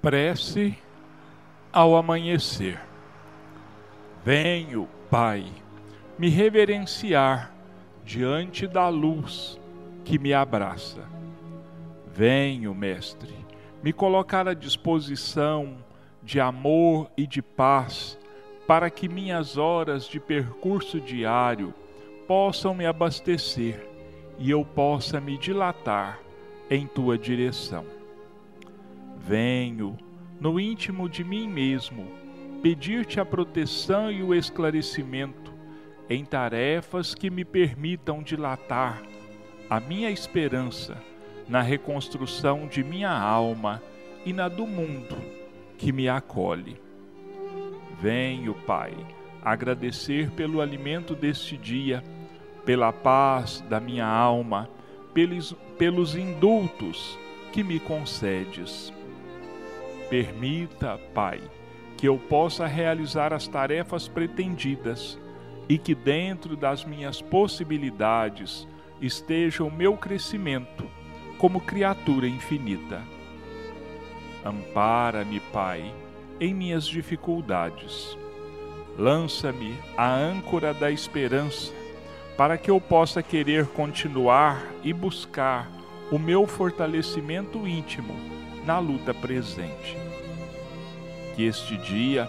Prece ao amanhecer. Venho, Pai, me reverenciar diante da luz que me abraça. Venho, Mestre, me colocar à disposição de amor e de paz para que minhas horas de percurso diário possam me abastecer e eu possa me dilatar em tua direção. Venho, no íntimo de mim mesmo, pedir-te a proteção e o esclarecimento em tarefas que me permitam dilatar a minha esperança na reconstrução de minha alma e na do mundo que me acolhe. Venho, Pai, agradecer pelo alimento deste dia, pela paz da minha alma, pelos, pelos indultos que me concedes. Permita, Pai, que eu possa realizar as tarefas pretendidas e que dentro das minhas possibilidades esteja o meu crescimento como criatura infinita. Ampara-me, Pai, em minhas dificuldades. Lança-me a âncora da esperança, para que eu possa querer continuar e buscar o meu fortalecimento íntimo na luta presente. Que este dia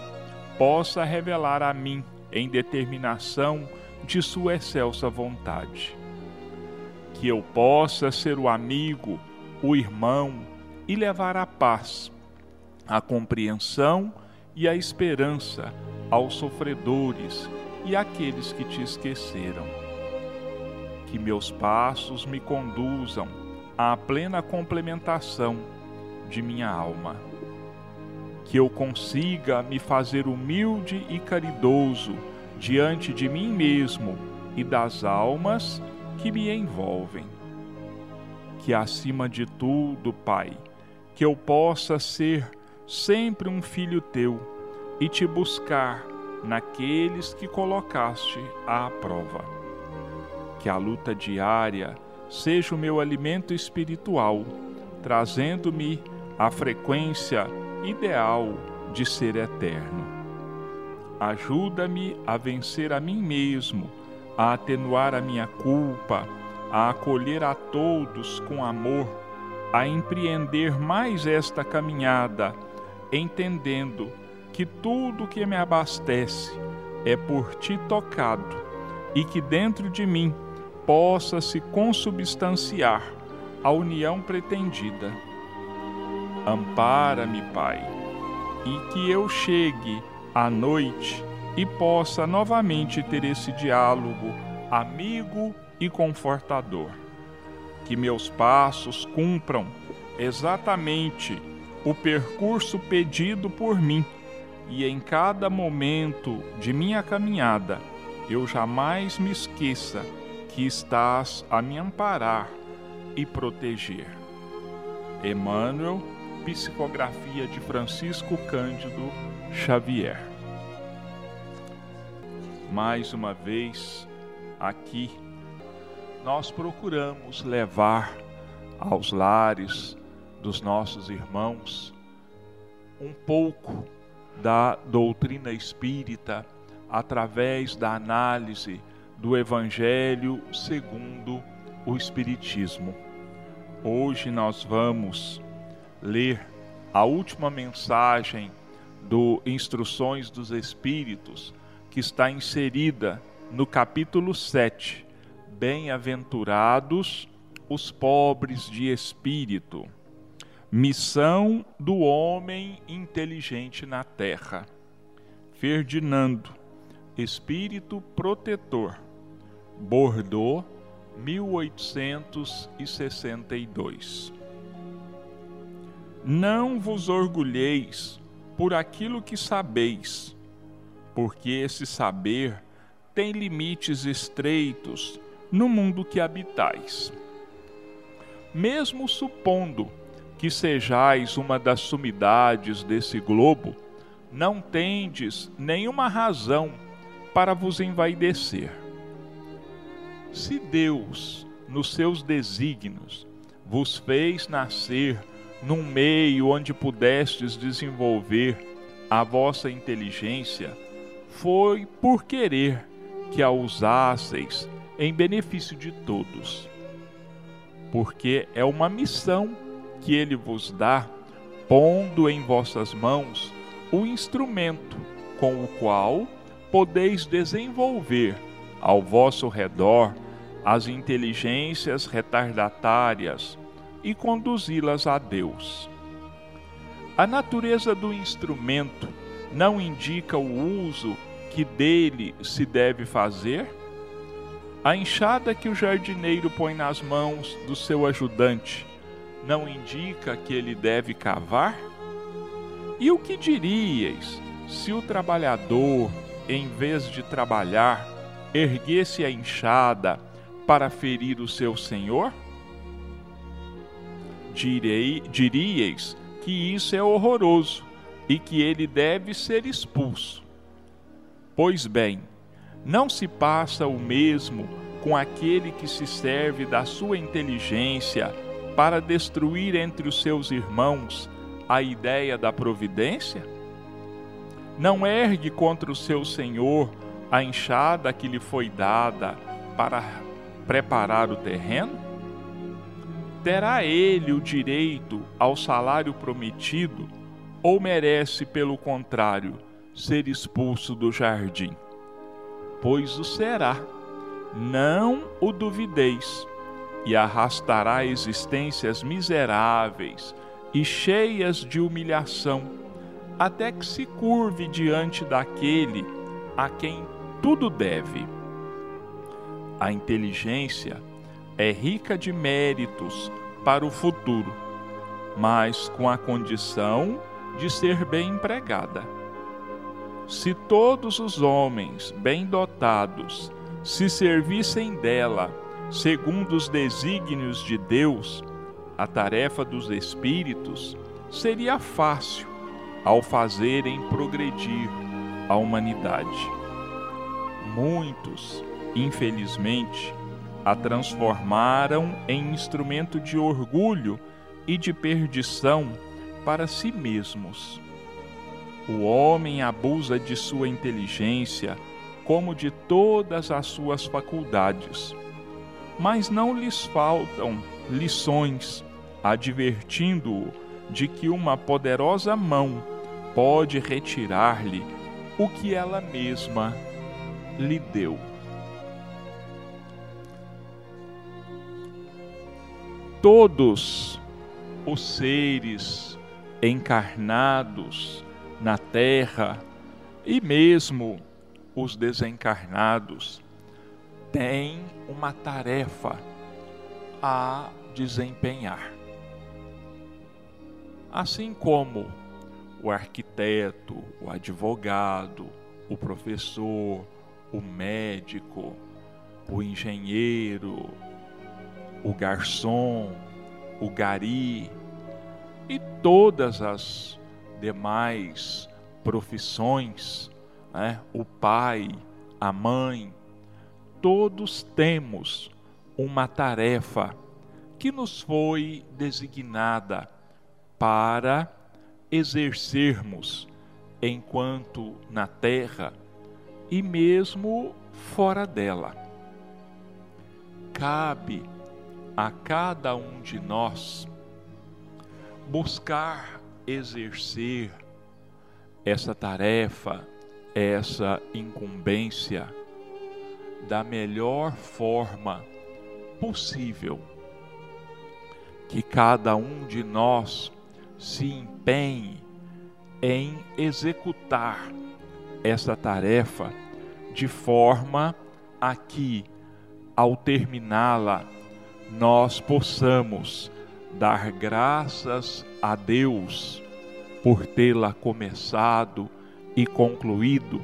possa revelar a mim, em determinação de Sua excelsa vontade. Que eu possa ser o amigo, o irmão e levar a paz a compreensão e a esperança aos sofredores e àqueles que te esqueceram. Que meus passos me conduzam à plena complementação de minha alma. Que eu consiga me fazer humilde e caridoso diante de mim mesmo e das almas que me envolvem. Que acima de tudo, Pai, que eu possa ser sempre um filho teu e te buscar naqueles que colocaste à prova. Que a luta diária seja o meu alimento espiritual, trazendo-me a frequência ideal de ser eterno. Ajuda-me a vencer a mim mesmo, a atenuar a minha culpa, a acolher a todos com amor, a empreender mais esta caminhada entendendo que tudo que me abastece é por ti tocado e que dentro de mim possa se consubstanciar a união pretendida. Ampara-me, Pai, e que eu chegue à noite e possa novamente ter esse diálogo amigo e confortador. Que meus passos cumpram exatamente o percurso pedido por mim, e em cada momento de minha caminhada eu jamais me esqueça que estás a me amparar e proteger. Emmanuel, psicografia de Francisco Cândido Xavier. Mais uma vez, aqui, nós procuramos levar aos lares dos nossos irmãos um pouco da doutrina espírita através da análise do Evangelho segundo o Espiritismo. Hoje nós vamos ler a última mensagem do Instruções dos Espíritos, que está inserida no capítulo 7. Bem-aventurados os pobres de espírito. Missão do homem inteligente na terra. Ferdinando, Espírito Protetor. Bordeaux, 1862. Não vos orgulheis por aquilo que sabeis, porque esse saber tem limites estreitos no mundo que habitais. Mesmo supondo que sejais uma das sumidades desse globo, não tendes nenhuma razão para vos envaidecer. Se Deus, nos seus desígnios, vos fez nascer num meio onde pudestes desenvolver a vossa inteligência, foi por querer que a usasseis em benefício de todos. Porque é uma missão que ele vos dá, pondo em vossas mãos o instrumento com o qual podeis desenvolver ao vosso redor as inteligências retardatárias e conduzi-las a Deus. A natureza do instrumento não indica o uso que dele se deve fazer? A enxada que o jardineiro põe nas mãos do seu ajudante não indica que ele deve cavar? E o que diríeis se o trabalhador, em vez de trabalhar, erguesse a enxada para ferir o seu senhor? Direi, diríeis que isso é horroroso e que ele deve ser expulso. Pois bem, não se passa o mesmo com aquele que se serve da sua inteligência para destruir entre os seus irmãos a ideia da providência? Não ergue contra o seu senhor a enxada que lhe foi dada para preparar o terreno? Terá ele o direito ao salário prometido ou merece, pelo contrário, ser expulso do jardim? Pois o será, não o duvideis, e arrastará existências miseráveis e cheias de humilhação, até que se curve diante daquele a quem tudo deve. A inteligência é rica de méritos para o futuro, mas com a condição de ser bem empregada. Se todos os homens bem dotados se servissem dela segundo os desígnios de Deus, a tarefa dos espíritos seria fácil ao fazerem progredir a humanidade. Muitos, infelizmente, a transformaram em instrumento de orgulho e de perdição para si mesmos. O homem abusa de sua inteligência como de todas as suas faculdades, mas não lhes faltam lições, advertindo-o de que uma poderosa mão pode retirar-lhe o que ela mesma lhe deu. Todos os seres encarnados na terra e mesmo os desencarnados têm uma tarefa a desempenhar. Assim como o arquiteto, o advogado, o professor, o médico, o engenheiro, o garçom, o gari e todas as demais profissões, né? o pai, a mãe, todos temos uma tarefa que nos foi designada para exercermos enquanto na terra e mesmo fora dela. Cabe a cada um de nós buscar exercer essa tarefa, essa incumbência da melhor forma possível. Que cada um de nós se empenhe em executar essa tarefa de forma a que, ao terminá-la, nós possamos dar graças a Deus por tê-la começado e concluído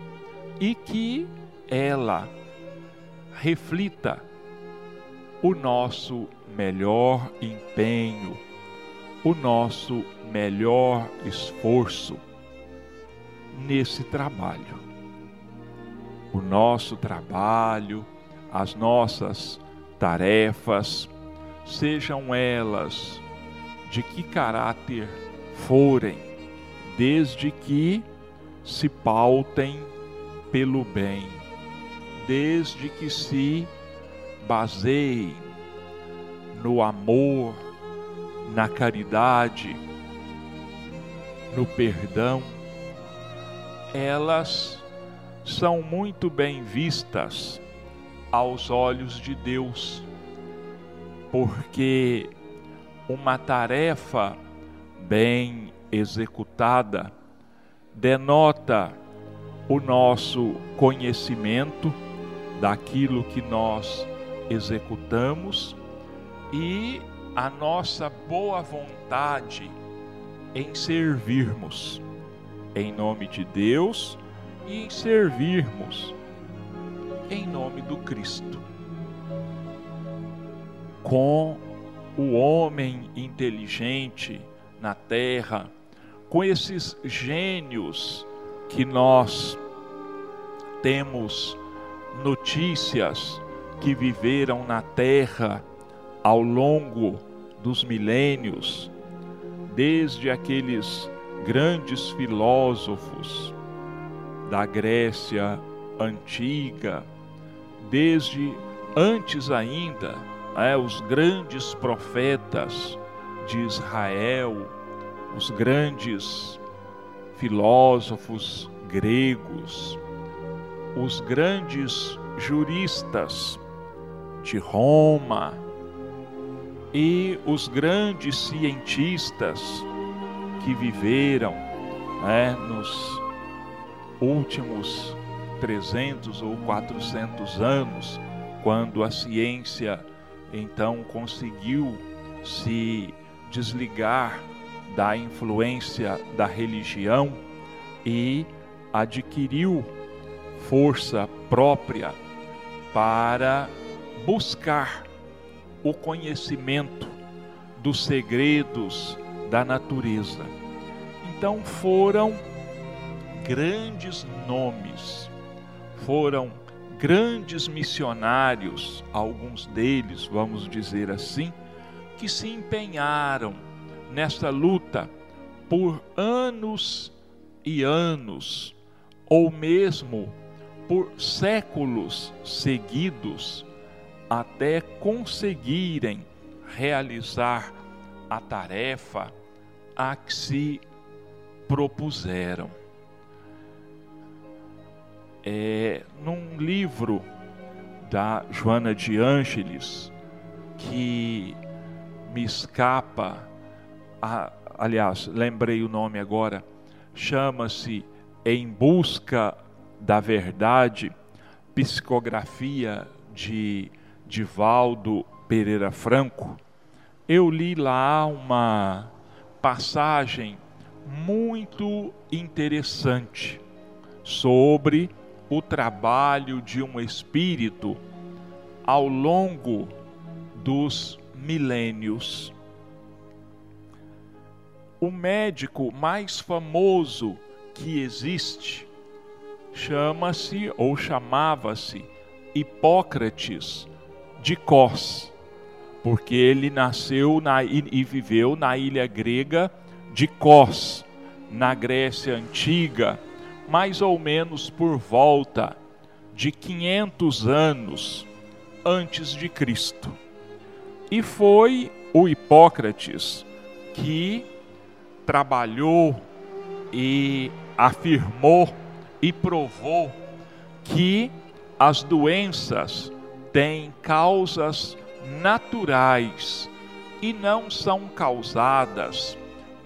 e que ela reflita o nosso melhor empenho, o nosso melhor esforço nesse trabalho. O nosso trabalho, as nossas tarefas, sejam elas de que caráter forem, desde que se pautem pelo bem, desde que se baseiem no amor, na caridade, no perdão, elas são muito bem vistas aos olhos de Deus, porque uma tarefa bem executada denota o nosso conhecimento daquilo que nós executamos e a nossa boa vontade em servirmos em nome de Deus e em servirmos em nome do Cristo. Com o homem inteligente na terra, com esses gênios que nós temos notícias que viveram na terra ao longo dos milênios, desde aqueles grandes filósofos da Grécia antiga, desde antes ainda, é, os grandes profetas de Israel, os grandes filósofos gregos, os grandes juristas de Roma e os grandes cientistas que viveram né, nos últimos 300 ou 400 anos, quando a ciência então conseguiu se desligar da influência da religião e adquiriu força própria para buscar o conhecimento dos segredos da natureza. Então foram grandes nomes, foram grandes missionários, alguns deles, vamos dizer assim, que se empenharam nesta luta por anos e anos, ou mesmo por séculos seguidos, até conseguirem realizar a tarefa a que se propuseram é, num livro da Joana de Ângeles que me escapa, a, aliás, lembrei o nome agora, chama-se Em Busca da Verdade, psicografia de Divaldo Pereira Franco. Eu li lá uma passagem muito interessante sobre o trabalho de um espírito ao longo dos milênios. O médico mais famoso que existe chama-se ou chamava-se Hipócrates de Cos, porque ele nasceu na, e viveu na ilha grega de Cos, na Grécia antiga mais ou menos por volta de 500 anos antes de Cristo. E foi o Hipócrates que trabalhou e afirmou e provou que as doenças têm causas naturais e não são causadas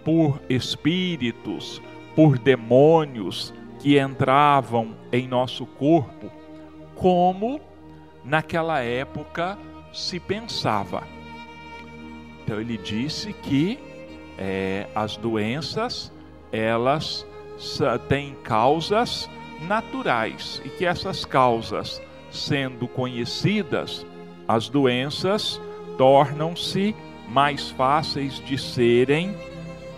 por espíritos, por demônios, que entravam em nosso corpo, como naquela época se pensava. Então ele disse que é, as doenças elas têm causas naturais e que essas causas, sendo conhecidas, as doenças tornam-se mais fáceis de serem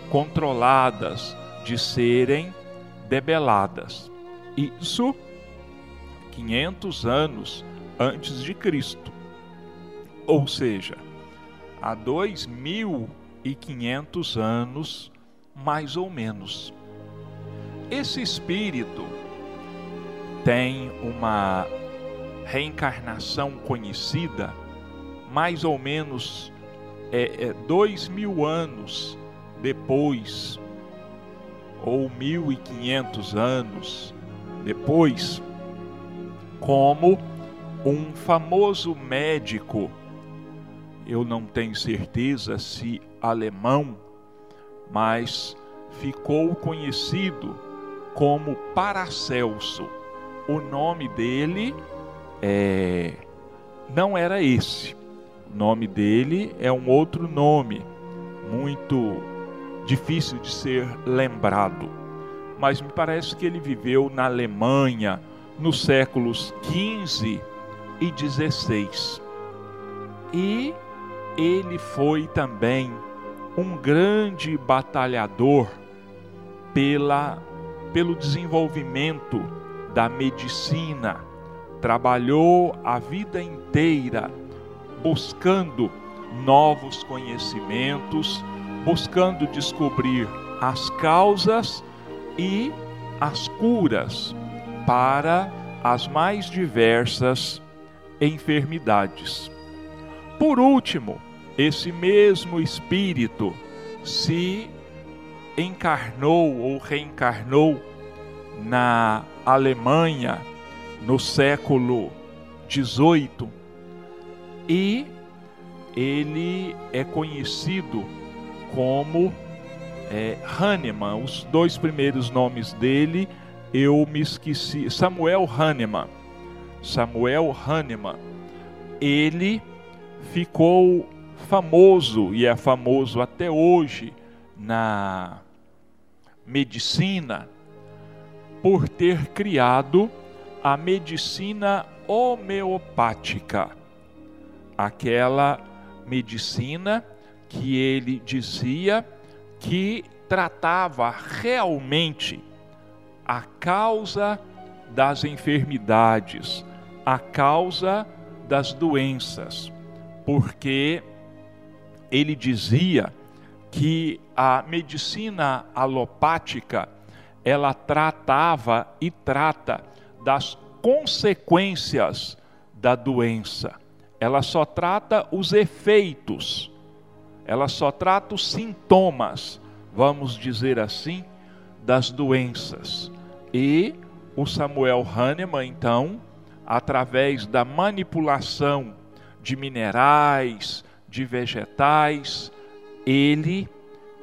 controladas, de serem debeladas. Isso 500 anos antes de Cristo. Ou seja, há dois mil e quinhentos anos, mais ou menos. Esse espírito tem uma reencarnação conhecida mais ou menos é, é, dois mil anos depois, ou mil e quinhentos anos depois, como um famoso médico, eu não tenho certeza se alemão, mas ficou conhecido como Paracelso. O nome dele é, não era esse. O nome dele é um outro nome, muito difícil de ser lembrado. Mas me parece que ele viveu na Alemanha nos séculos 15 e 16. E ele foi também um grande batalhador pela, pelo desenvolvimento da medicina. Trabalhou a vida inteira buscando novos conhecimentos, buscando descobrir as causas e as curas para as mais diversas enfermidades. Por último, esse mesmo espírito se encarnou ou reencarnou na Alemanha no século XVIII e ele é conhecido como é, Hahnemann. Os dois primeiros nomes dele eu me esqueci. Samuel Hahnemann. Samuel Hahnemann. Ele ficou famoso e é famoso até hoje na medicina por ter criado a medicina homeopática, aquela medicina que ele dizia que tratava realmente a causa das enfermidades, a causa das doenças, porque ele dizia que a medicina alopática ela tratava e trata das consequências da doença. Ela só trata os efeitos. Ela só trata os sintomas, vamos dizer assim, das doenças. E o Samuel Hahnemann, então, através da manipulação de minerais, de vegetais, ele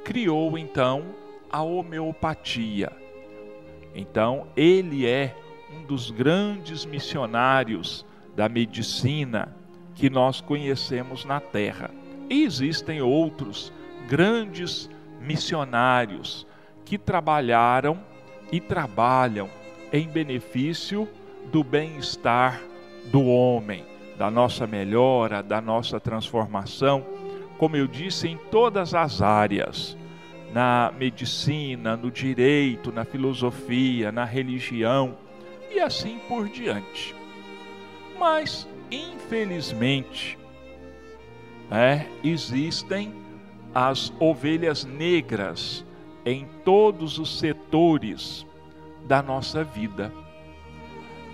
criou então a homeopatia. Então, ele é um dos grandes missionários da medicina que nós conhecemos na Terra. Existem outros grandes missionários que trabalharam e trabalham em benefício do bem-estar do homem, da nossa melhora, da nossa transformação, como eu disse, em todas as áreas na medicina, no direito, na filosofia, na religião e assim por diante. Mas, infelizmente, é, existem as ovelhas negras em todos os setores da nossa vida.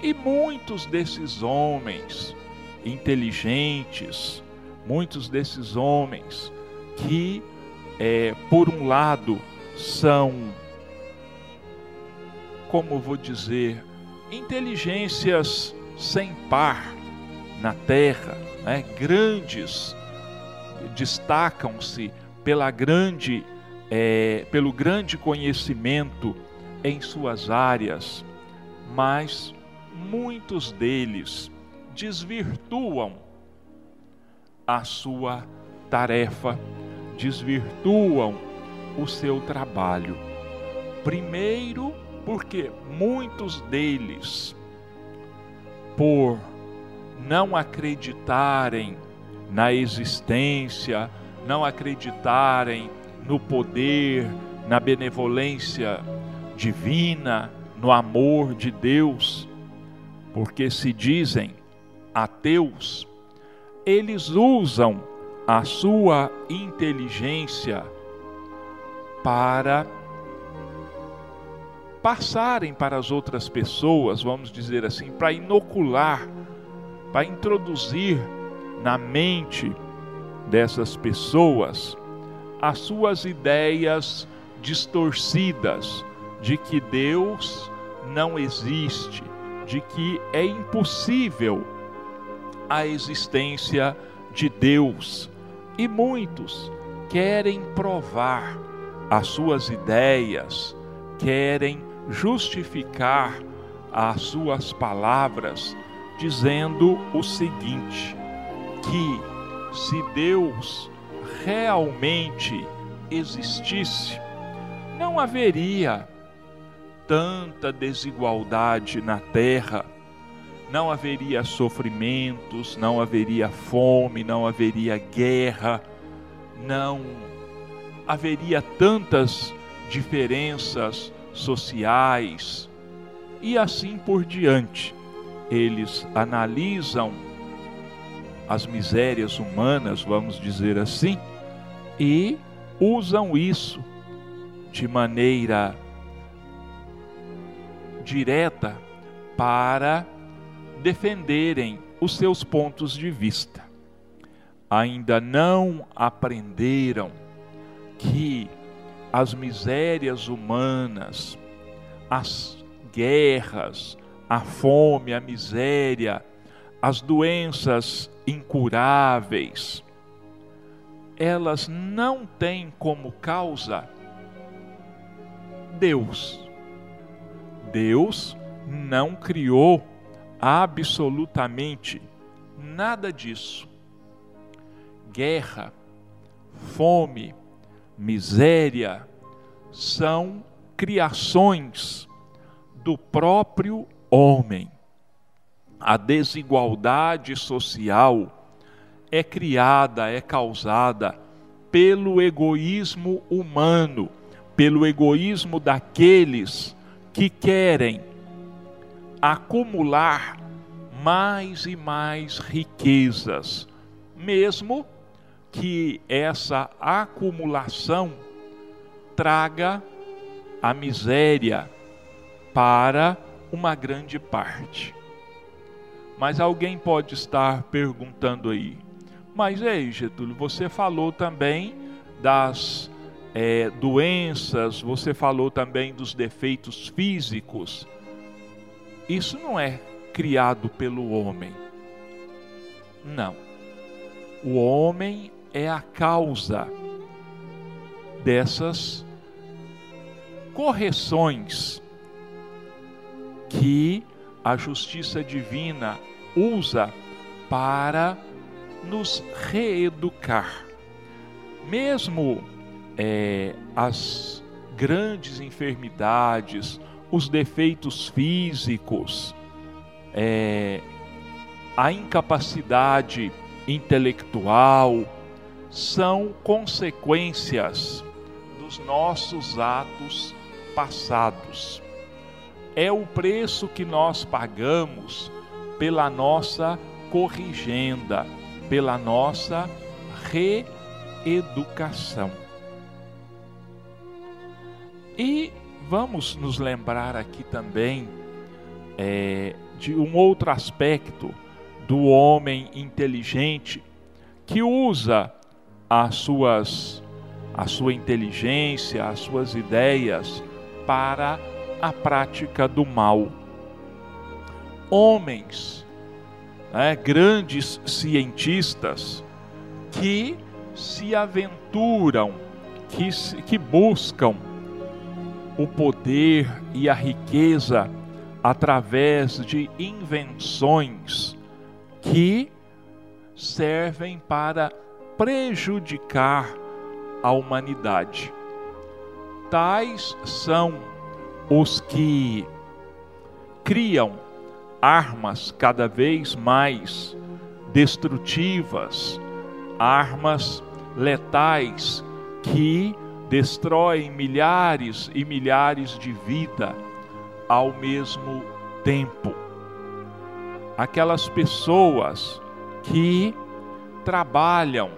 E muitos desses homens inteligentes, muitos desses homens que, é, por um lado, são, como vou dizer, inteligências sem par na terra, né? grandes, destacam-se pela grande é, pelo grande conhecimento em suas áreas, mas muitos deles desvirtuam a sua tarefa, desvirtuam o seu trabalho. Primeiro, porque muitos deles, por não acreditarem na existência, não acreditarem no poder, na benevolência divina, no amor de Deus, porque se dizem ateus, eles usam a sua inteligência para passarem para as outras pessoas, vamos dizer assim, para inocular, para introduzir na mente dessas pessoas as suas ideias distorcidas de que Deus não existe, de que é impossível a existência de Deus. E muitos querem provar as suas ideias, querem justificar as suas palavras, dizendo o seguinte: que se Deus realmente existisse, não haveria tanta desigualdade na terra, não haveria sofrimentos, não haveria fome, não haveria guerra, não haveria tantas diferenças sociais e assim por diante. Eles analisam as misérias humanas, vamos dizer assim, e usam isso de maneira direta para defenderem os seus pontos de vista. Ainda não aprenderam que as misérias humanas, as guerras, a fome, a miséria, as doenças incuráveis, elas não têm como causa Deus. Deus não criou absolutamente nada disso. Guerra, fome, miséria são criações do próprio homem. A desigualdade social é criada, é causada pelo egoísmo humano, pelo egoísmo daqueles que querem acumular mais e mais riquezas, mesmo que essa acumulação traga a miséria para uma grande parte. Mas alguém pode estar perguntando aí, mas ei, Getúlio, você falou também das é, doenças, você falou também dos defeitos físicos. Isso não é criado pelo homem. Não. O homem é a causa dessas correções que a justiça divina usa para nos reeducar. Mesmo é, as grandes enfermidades, os defeitos físicos, é, a incapacidade intelectual, são consequências dos nossos atos passados. É o preço que nós pagamos pela nossa corrigenda, pela nossa reeducação. E vamos nos lembrar aqui também é, de um outro aspecto do homem inteligente que usa as suas, a sua inteligência, as suas ideias para a prática do mal. Homens, né, grandes cientistas, que se aventuram, que, que buscam o poder e a riqueza através de invenções que servem para prejudicar a humanidade. Tais são os que criam armas cada vez mais destrutivas, armas letais que destroem milhares e milhares de vida ao mesmo tempo. Aquelas pessoas que trabalham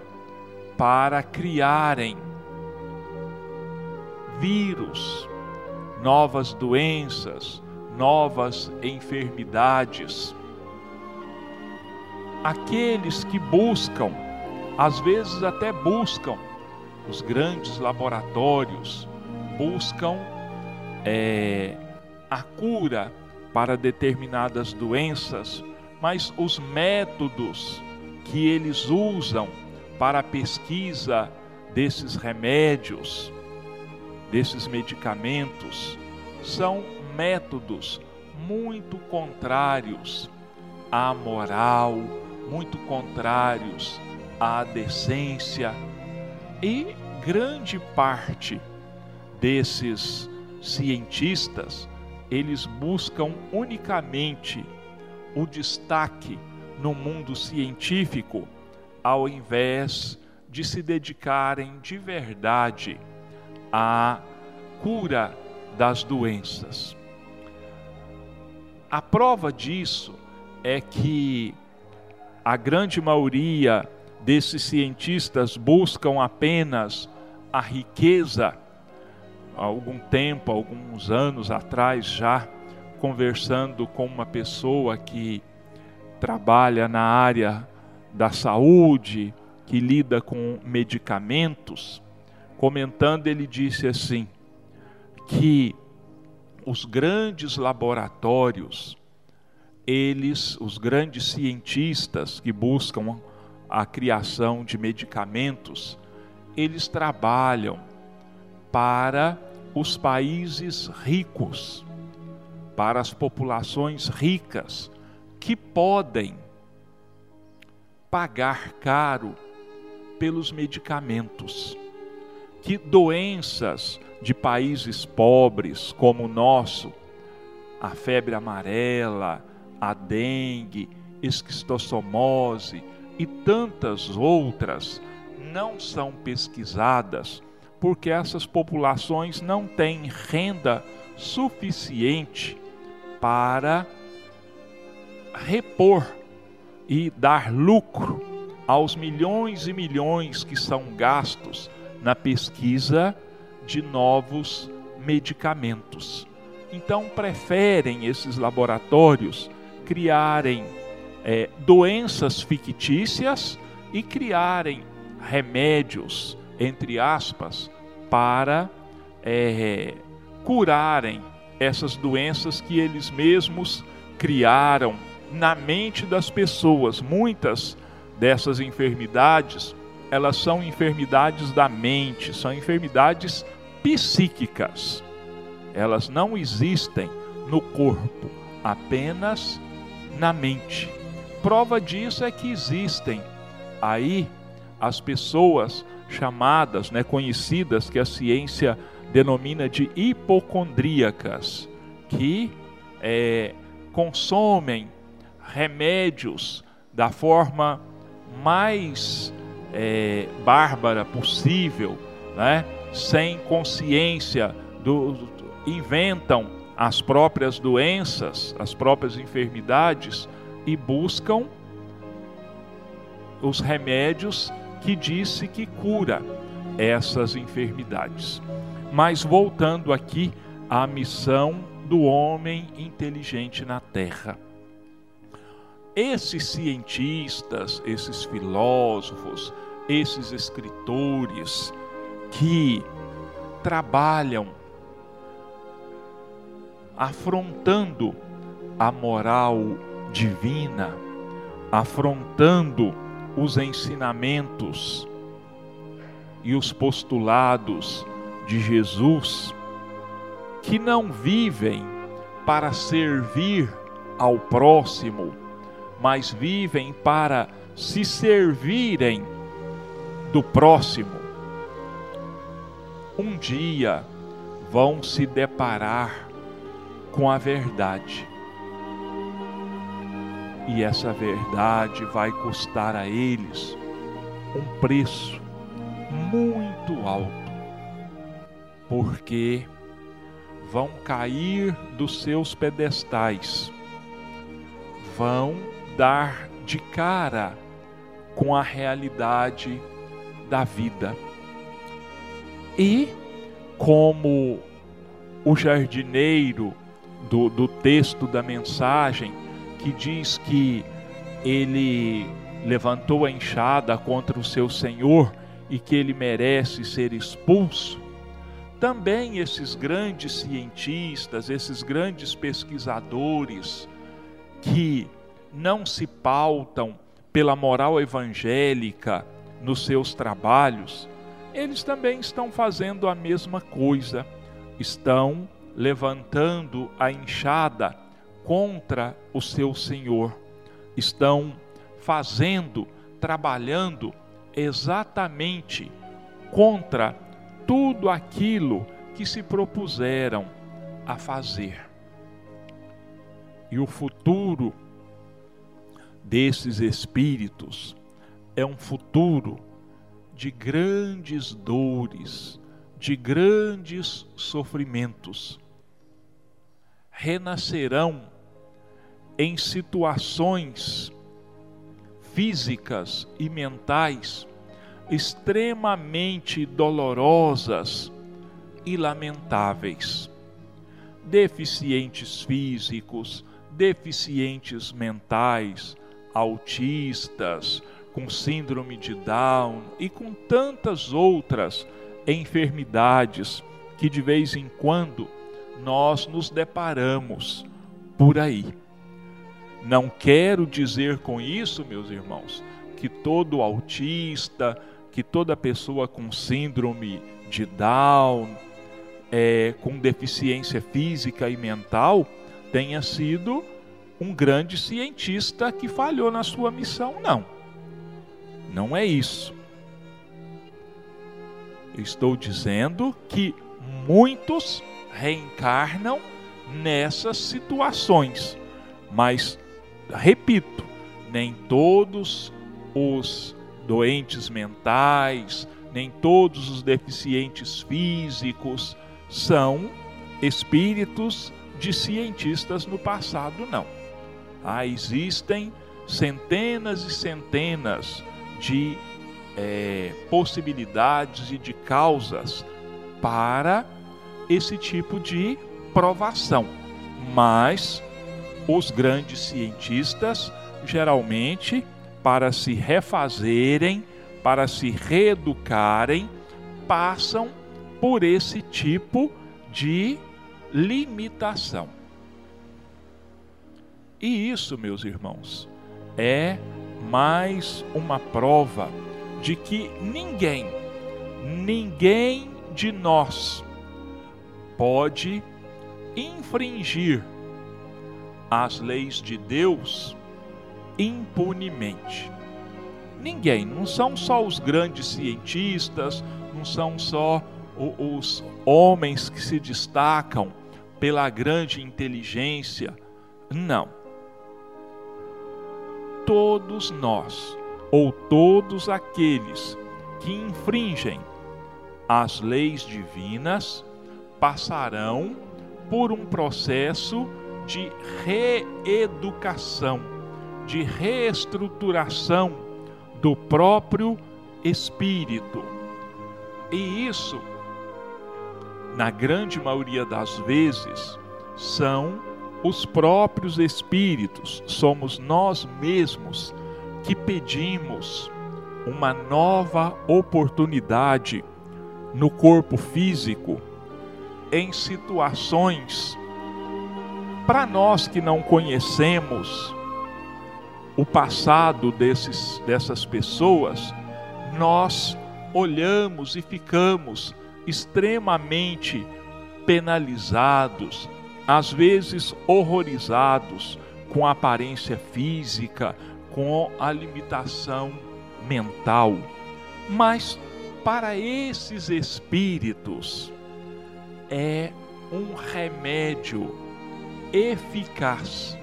para criarem vírus, novas doenças, novas enfermidades. Aqueles que buscam, às vezes até buscam, os grandes laboratórios, buscam é, a cura para determinadas doenças, mas os métodos que eles usam para a pesquisa desses remédios, desses medicamentos, são métodos muito contrários à moral, muito contrários à decência. E grande parte desses cientistas eles buscam unicamente o destaque no mundo científico, ao invés de se dedicarem de verdade à cura das doenças. A prova disso é que a grande maioria desses cientistas buscam apenas a riqueza há algum tempo, alguns anos atrás já, conversando com uma pessoa que trabalha na área da saúde, que lida com medicamentos, comentando, ele disse assim: que os grandes laboratórios, eles, os grandes cientistas que buscam a criação de medicamentos, eles trabalham para os países ricos, para as populações ricas que podem pagar caro pelos medicamentos. Que doenças de países pobres como o nosso, a febre amarela, a dengue, esquistossomose e tantas outras não são pesquisadas porque essas populações não têm renda suficiente para repor e dar lucro aos milhões e milhões que são gastos na pesquisa de novos medicamentos. Então, preferem esses laboratórios criarem é, doenças fictícias e criarem remédios entre aspas, para é, curarem essas doenças que eles mesmos criaram na mente das pessoas. Muitas dessas enfermidades, elas são enfermidades da mente, são enfermidades psíquicas. Elas não existem no corpo, apenas na mente. Prova disso é que existem aí as pessoas chamadas, né, conhecidas, que a ciência denomina de hipocondríacas, que é, consomem remédios da forma mais é, bárbara possível, né, sem consciência, do, inventam as próprias doenças, as próprias enfermidades e buscam os remédios que disse que cura essas enfermidades. Mas voltando aqui à missão do homem inteligente na Terra. Esses cientistas, esses filósofos, esses escritores que trabalham afrontando a moral divina, afrontando os ensinamentos e os postulados de Jesus, que não vivem para servir ao próximo, mas vivem para se servirem do próximo, um dia vão se deparar com a verdade. E essa verdade vai custar a eles um preço muito alto, porque vão cair dos seus pedestais, vão dar de cara com a realidade da vida. E como o jardineiro do, do texto da mensagem, que diz que ele levantou a enxada contra o seu senhor e que ele merece ser expulso, também esses grandes cientistas, esses grandes pesquisadores que não se pautam pela moral evangélica nos seus trabalhos, eles também estão fazendo a mesma coisa, estão levantando a enxada contra o seu Senhor, estão fazendo, trabalhando exatamente contra tudo aquilo que se propuseram a fazer. E o futuro desses espíritos é um futuro de grandes dores, de grandes sofrimentos. Renascerão em situações físicas e mentais extremamente dolorosas e lamentáveis. Deficientes físicos, deficientes mentais, autistas, com síndrome de Down e com tantas outras enfermidades que de vez em quando nós nos deparamos por aí. Não quero dizer com isso, meus irmãos, que todo autista, que toda pessoa com síndrome de Down, é, com deficiência física e mental, tenha sido um grande cientista que falhou na sua missão, não. Não é isso. Estou dizendo que muitos reencarnam nessas situações, mas repito, nem todos os doentes mentais, nem todos os deficientes físicos são espíritos de cientistas no passado, não. Ah, existem centenas e centenas de é, possibilidades e de causas para esse tipo de provação. Mas os grandes cientistas, geralmente, para se refazerem, para se reeducarem, passam por esse tipo de limitação. E isso, meus irmãos, é mais uma prova de que ninguém, ninguém de nós pode infringir as leis de Deus impunemente. Ninguém, não são só os grandes cientistas, não são só os homens que se destacam pela grande inteligência. Não todos nós, ou todos aqueles que infringem as leis divinas, passarão por um processo de reeducação, de reestruturação do próprio espírito. E isso, na grande maioria das vezes, são os próprios espíritos, somos nós mesmos que pedimos uma nova oportunidade no corpo físico em situações para nós que não conhecemos o passado desses, dessas pessoas, nós olhamos e ficamos extremamente penalizados, às vezes horrorizados com a aparência física, com a limitação mental. Mas para esses espíritos é um remédio eficaz,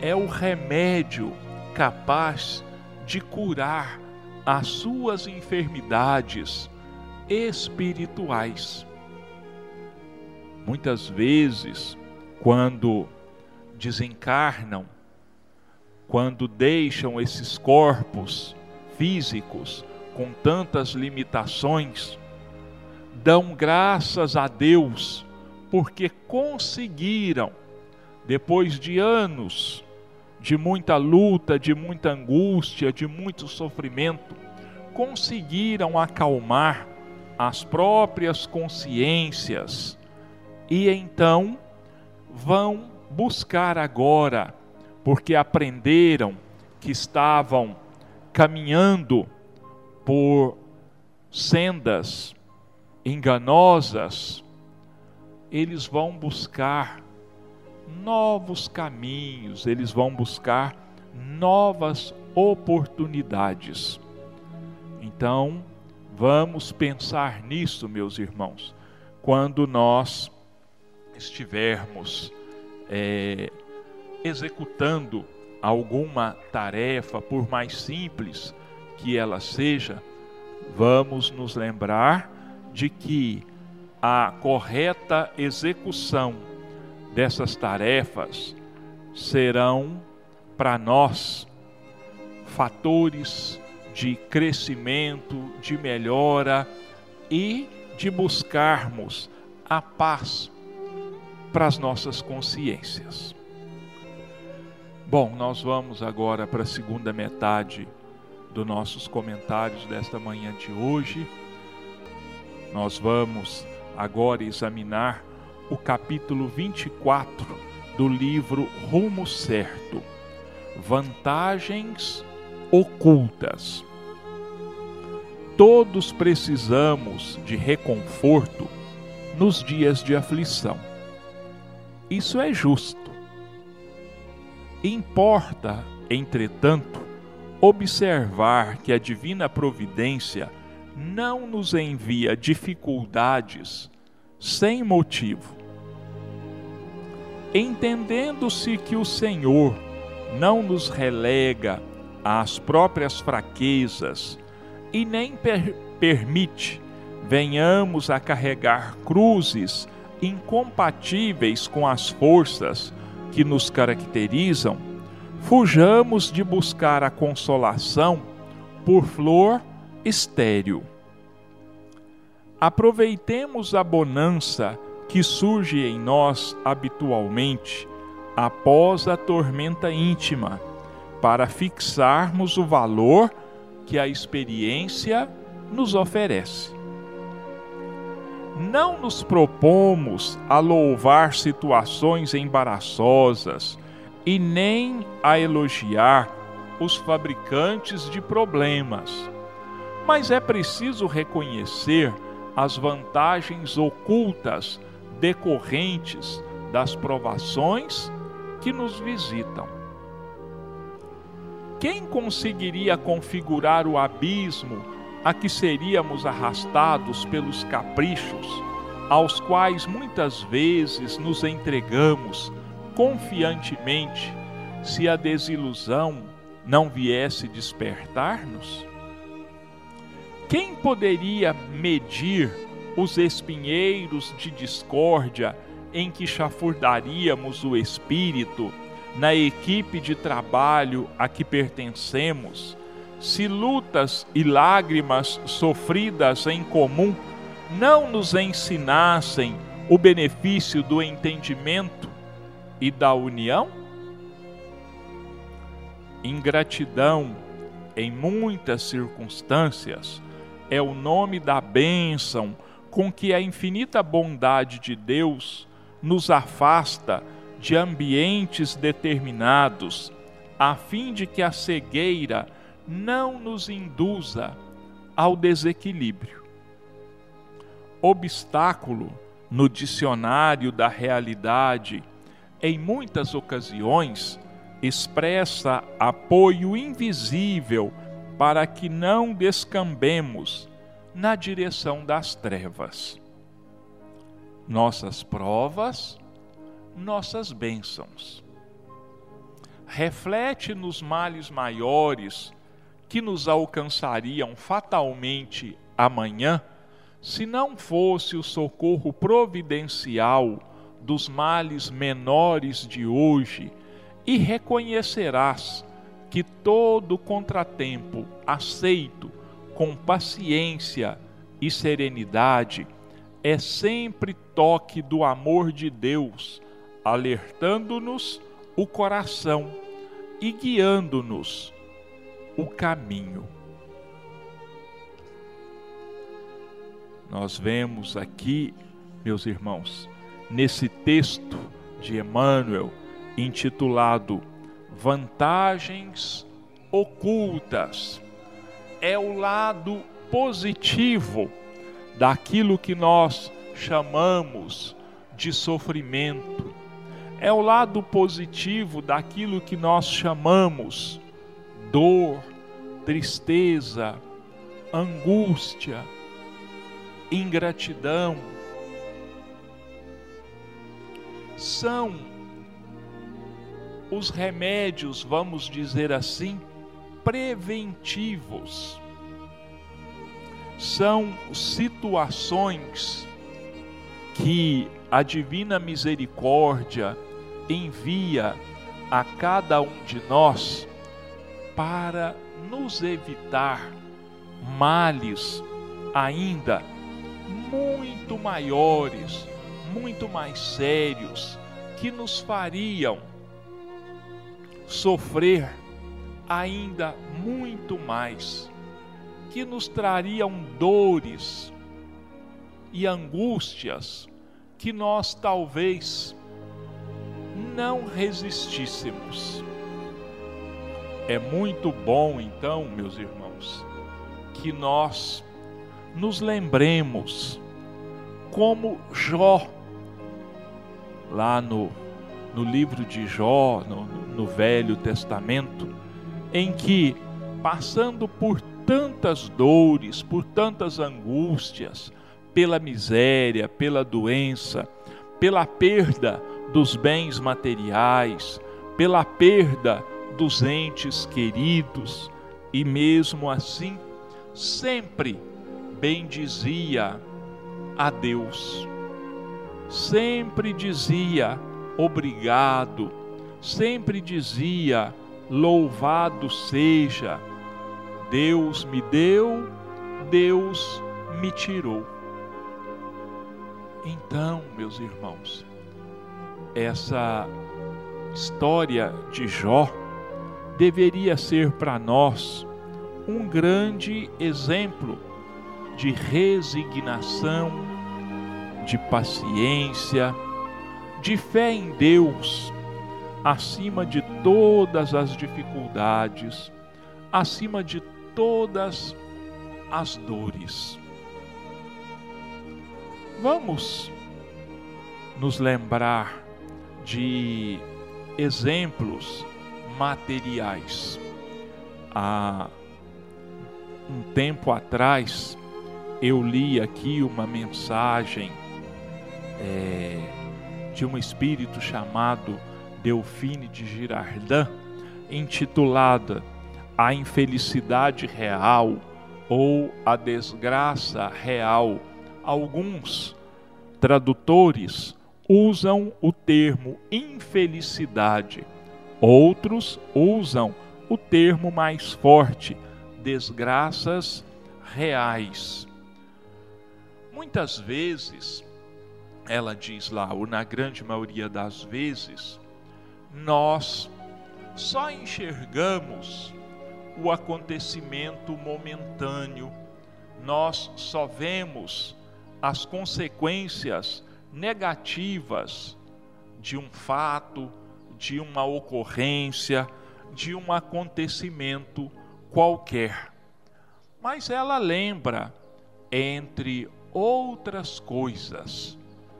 é o remédio capaz de curar as suas enfermidades espirituais. Muitas vezes, quando desencarnam, quando deixam esses corpos físicos com tantas limitações, dão graças a Deus porque conseguiram, depois de anos de muita luta, de muita angústia, de muito sofrimento, conseguiram acalmar as próprias consciências e então vão buscar agora, porque aprenderam que estavam caminhando por sendas enganosas, eles vão buscar novos caminhos, eles vão buscar novas oportunidades. Então, vamos pensar nisso, meus irmãos, quando nós estivermos é, executando alguma tarefa, por mais simples que ela seja, vamos nos lembrar de que a correta execução dessas tarefas serão para nós fatores de crescimento, de melhora e de buscarmos a paz para as nossas consciências. Bom, nós vamos agora para a segunda metade dos nossos comentários desta manhã de hoje. Nós vamos agora examinar o capítulo 24 do livro Rumo Certo Vantagens Ocultas. Todos precisamos de reconforto nos dias de aflição. Isso é justo. Importa, entretanto, observar que a divina providência não nos envia dificuldades sem motivo entendendo-se que o Senhor não nos relega às próprias fraquezas e nem per permite venhamos a carregar cruzes incompatíveis com as forças que nos caracterizam, fujamos de buscar a consolação por flor estéril. Aproveitemos a bonança que surge em nós habitualmente após a tormenta íntima, para fixarmos o valor que a experiência nos oferece. Não nos propomos a louvar situações embaraçosas e nem a elogiar os fabricantes de problemas, mas é preciso reconhecer as vantagens ocultas decorrentes das provações que nos visitam. Quem conseguiria configurar o abismo a que seríamos arrastados pelos caprichos, aos quais muitas vezes nos entregamos confiantemente, se a desilusão não viesse despertar-nos? Quem poderia medir os espinheiros de discórdia em que chafurdaríamos o espírito na equipe de trabalho a que pertencemos, se lutas e lágrimas sofridas em comum não nos ensinassem o benefício do entendimento e da união? Ingratidão, em muitas circunstâncias, é o nome da bênção com que a infinita bondade de Deus nos afasta de ambientes determinados, a fim de que a cegueira não nos induza ao desequilíbrio. Obstáculo no dicionário da realidade, em muitas ocasiões, expressa apoio invisível para que não descambemos na direção das trevas. Nossas provas, nossas bênçãos. Reflete nos males maiores que nos alcançariam fatalmente amanhã, se não fosse o socorro providencial dos males menores de hoje, e reconhecerás que todo contratempo aceito com paciência e serenidade é sempre toque do amor de Deus, alertando-nos o coração e guiando-nos o caminho. Nós vemos aqui, meus irmãos, nesse texto de Emmanuel, intitulado Vantagens Ocultas, é o lado positivo daquilo que nós chamamos de sofrimento. É o lado positivo daquilo que nós chamamos dor, tristeza, angústia, ingratidão. São os remédios, vamos dizer assim, preventivos. São situações que a divina misericórdia envia a cada um de nós para nos evitar males ainda muito maiores, muito mais sérios, que nos fariam sofrer ainda muito mais, que nos trariam dores e angústias que nós talvez não resistíssemos. É muito bom, então, meus irmãos, que nós nos lembremos como Jó, lá no, no livro de Jó, no, no Velho Testamento, em que, passando por tantas dores, por tantas angústias, pela miséria, pela doença, pela perda dos bens materiais, pela perda dos entes queridos, e mesmo assim, sempre bendizia a Deus, sempre dizia obrigado, sempre dizia louvado seja, Deus me deu, Deus me tirou. Então, meus irmãos, essa história de Jó deveria ser para nós um grande exemplo de resignação, de paciência, de fé em Deus, acima de todas as dificuldades, acima de todas as dores. Vamos nos lembrar de exemplos materiais. Há um tempo atrás, eu li aqui uma mensagem é, de um espírito chamado Delfine de Girardin, intitulada A Infelicidade Real ou A Desgraça Real alguns tradutores usam o termo infelicidade, outros usam o termo mais forte, desgraças reais. Muitas vezes, ela diz lá, ou na grande maioria das vezes, nós só enxergamos o acontecimento momentâneo, nós só vemos as consequências negativas de um fato, de uma ocorrência, de um acontecimento qualquer. Mas ela lembra, entre outras coisas,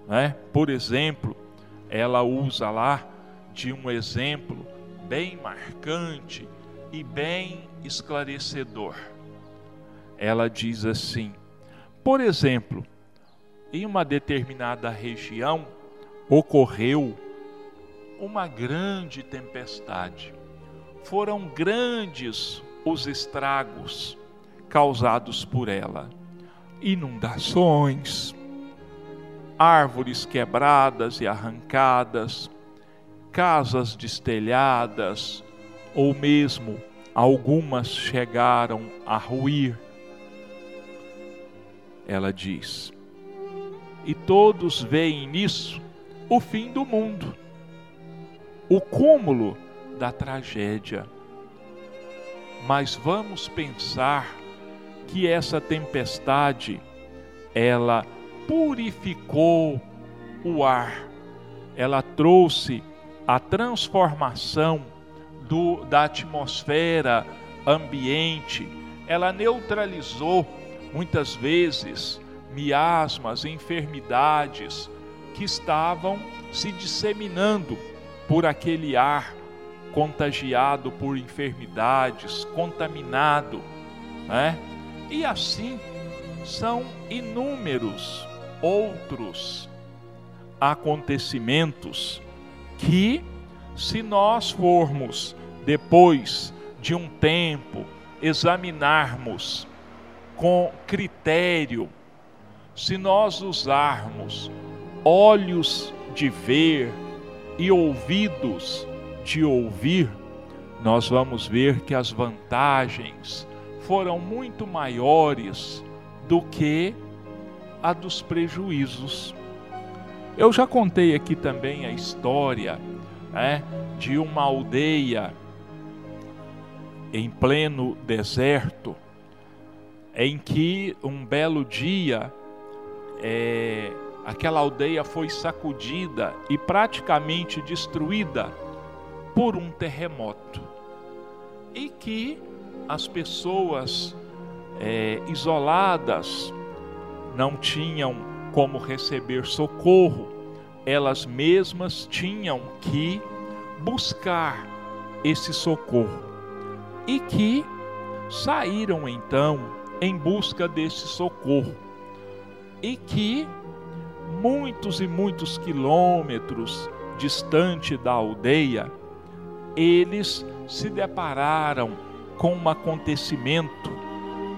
né? por exemplo, ela usa lá de um exemplo bem marcante e bem esclarecedor. Ela diz assim: por exemplo, em uma determinada região ocorreu uma grande tempestade. Foram grandes os estragos causados por ela. Inundações, árvores quebradas e arrancadas, casas destelhadas, ou mesmo algumas chegaram a ruir. ela diz. E todos veem nisso o fim do mundo, o cúmulo da tragédia. Mas vamos pensar que essa tempestade ela purificou o ar, ela trouxe a transformação do, da atmosfera ambiente, ela neutralizou muitas vezes miasmas, enfermidades que estavam se disseminando por aquele ar contagiado por enfermidades, contaminado, né? E assim são inúmeros outros acontecimentos que, se nós formos depois de um tempo examinarmos com critério, se nós usarmos olhos de ver e ouvidos de ouvir, nós vamos ver que as vantagens foram muito maiores do que a dos prejuízos. Eu já contei aqui também a história né, de uma aldeia em pleno deserto, em que um belo dia é, aquela aldeia foi sacudida e praticamente destruída por um terremoto, e que as pessoas é, isoladas não tinham como receber socorro, elas mesmas tinham que buscar esse socorro. E que saíram então em busca desse socorro. E que muitos e muitos quilômetros distante da aldeia eles se depararam com um acontecimento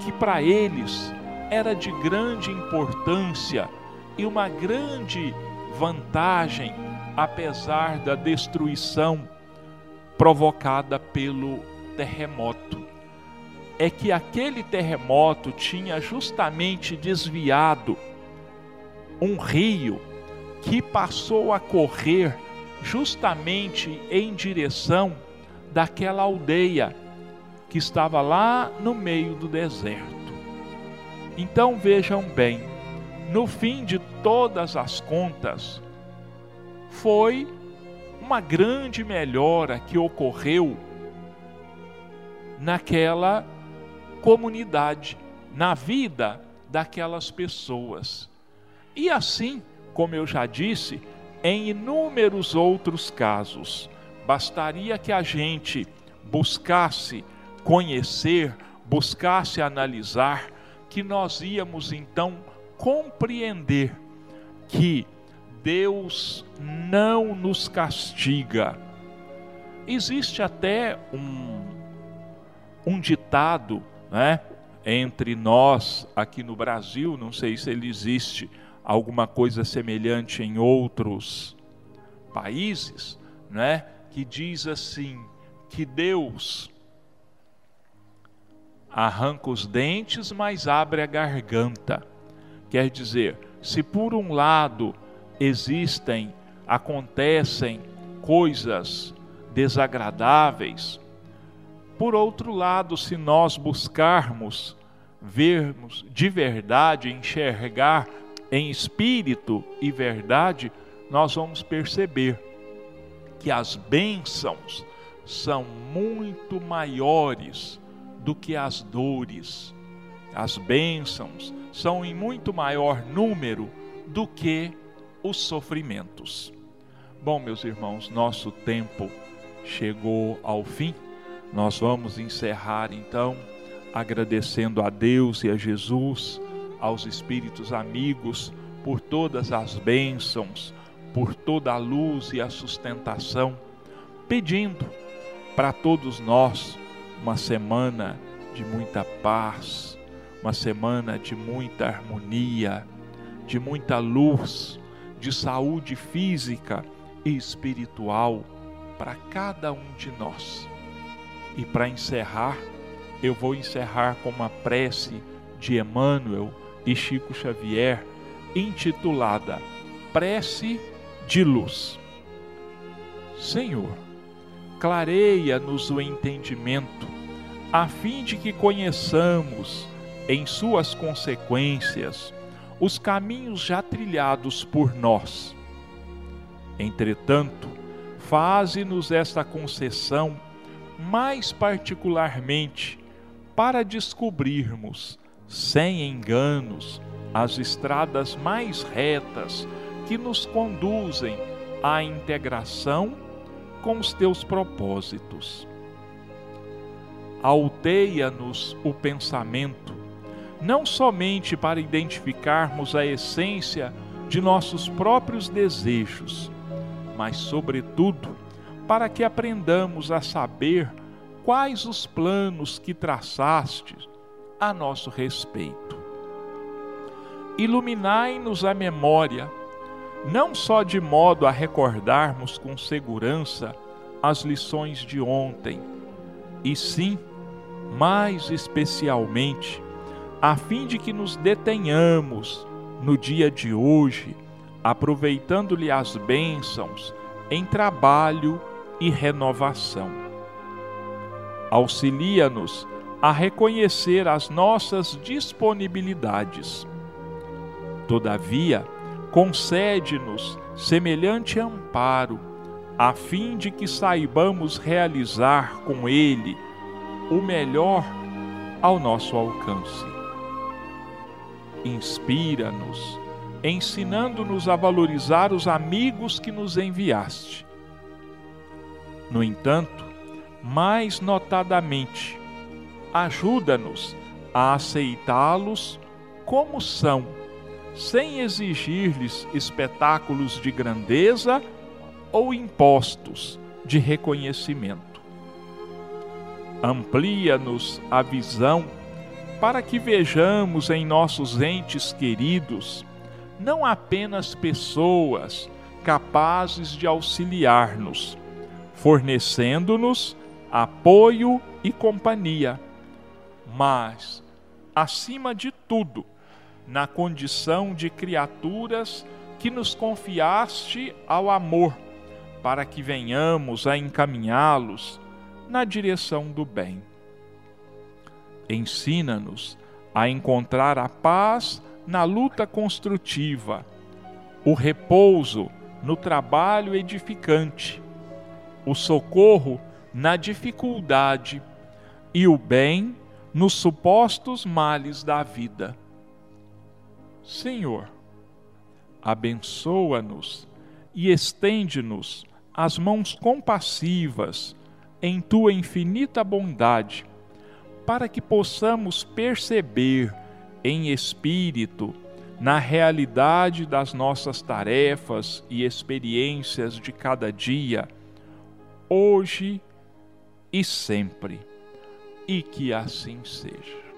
que para eles era de grande importância e uma grande vantagem, apesar da destruição provocada pelo terremoto. É que aquele terremoto tinha justamente desviado um rio que passou a correr justamente em direção daquela aldeia que estava lá no meio do deserto. Então vejam bem, no fim de todas as contas, foi uma grande melhora que ocorreu naquela comunidade, na vida daquelas pessoas. E assim, como eu já disse, em inúmeros outros casos, bastaria que a gente buscasse conhecer, buscasse analisar que nós íamos então compreender que Deus não nos castiga. Existe até um, um ditado, né, entre nós aqui no Brasil, não sei se ele existe alguma coisa semelhante em outros países, né, que diz assim: que Deus arranca os dentes, mas abre a garganta. Quer dizer, se por um lado existem, acontecem coisas desagradáveis, por outro lado, se nós buscarmos vermos de verdade, enxergar em espírito e verdade, nós vamos perceber que as bênçãos são muito maiores do que as dores. As bênçãos são em muito maior número do que os sofrimentos. Bom, meus irmãos, nosso tempo chegou ao fim. Nós vamos encerrar então agradecendo a Deus e a Jesus, aos espíritos amigos por todas as bênçãos, por toda a luz e a sustentação, pedindo para todos nós uma semana de muita paz, uma semana de muita harmonia, de muita luz, de saúde física e espiritual para cada um de nós. E para encerrar, eu vou encerrar com uma prece de Emmanuel e Chico Xavier, intitulada Prece de Luz. Senhor, clareia-nos o entendimento, a fim de que conheçamos, em suas consequências, os caminhos já trilhados por nós. Entretanto, faze-nos esta concessão mais particularmente para descobrirmos, sem enganos, as estradas mais retas que nos conduzem à integração com os teus propósitos. Alteia-nos o pensamento, não somente para identificarmos a essência de nossos próprios desejos, mas, sobretudo, para que aprendamos a saber quais os planos que traçaste a nosso respeito. Iluminai-nos a memória, não só de modo a recordarmos com segurança as lições de ontem, e sim, mais especialmente, a fim de que nos detenhamos no dia de hoje, aproveitando-lhe as bênçãos em trabalho e renovação auxilia-nos a reconhecer as nossas disponibilidades. Todavia, concede-nos semelhante amparo, a fim de que saibamos realizar com ele o melhor ao nosso alcance. Inspira-nos, ensinando-nos a valorizar os amigos que nos enviaste. No entanto, mais notadamente, ajuda-nos a aceitá-los como são, sem exigir-lhes espetáculos de grandeza ou impostos de reconhecimento. Amplia-nos a visão para que vejamos em nossos entes queridos não apenas pessoas capazes de auxiliar-nos, fornecendo-nos apoio e companhia, mas, acima de tudo, na condição de criaturas que nos confiaste ao amor, para que venhamos a encaminhá-los na direção do bem. Ensina-nos a encontrar a paz na luta construtiva, o repouso no trabalho edificante, o socorro na dificuldade e o bem nos supostos males da vida. Senhor, abençoa-nos e estende-nos as mãos compassivas em tua infinita bondade, para que possamos perceber em espírito, na realidade das nossas tarefas e experiências de cada dia, hoje e sempre, e que assim seja.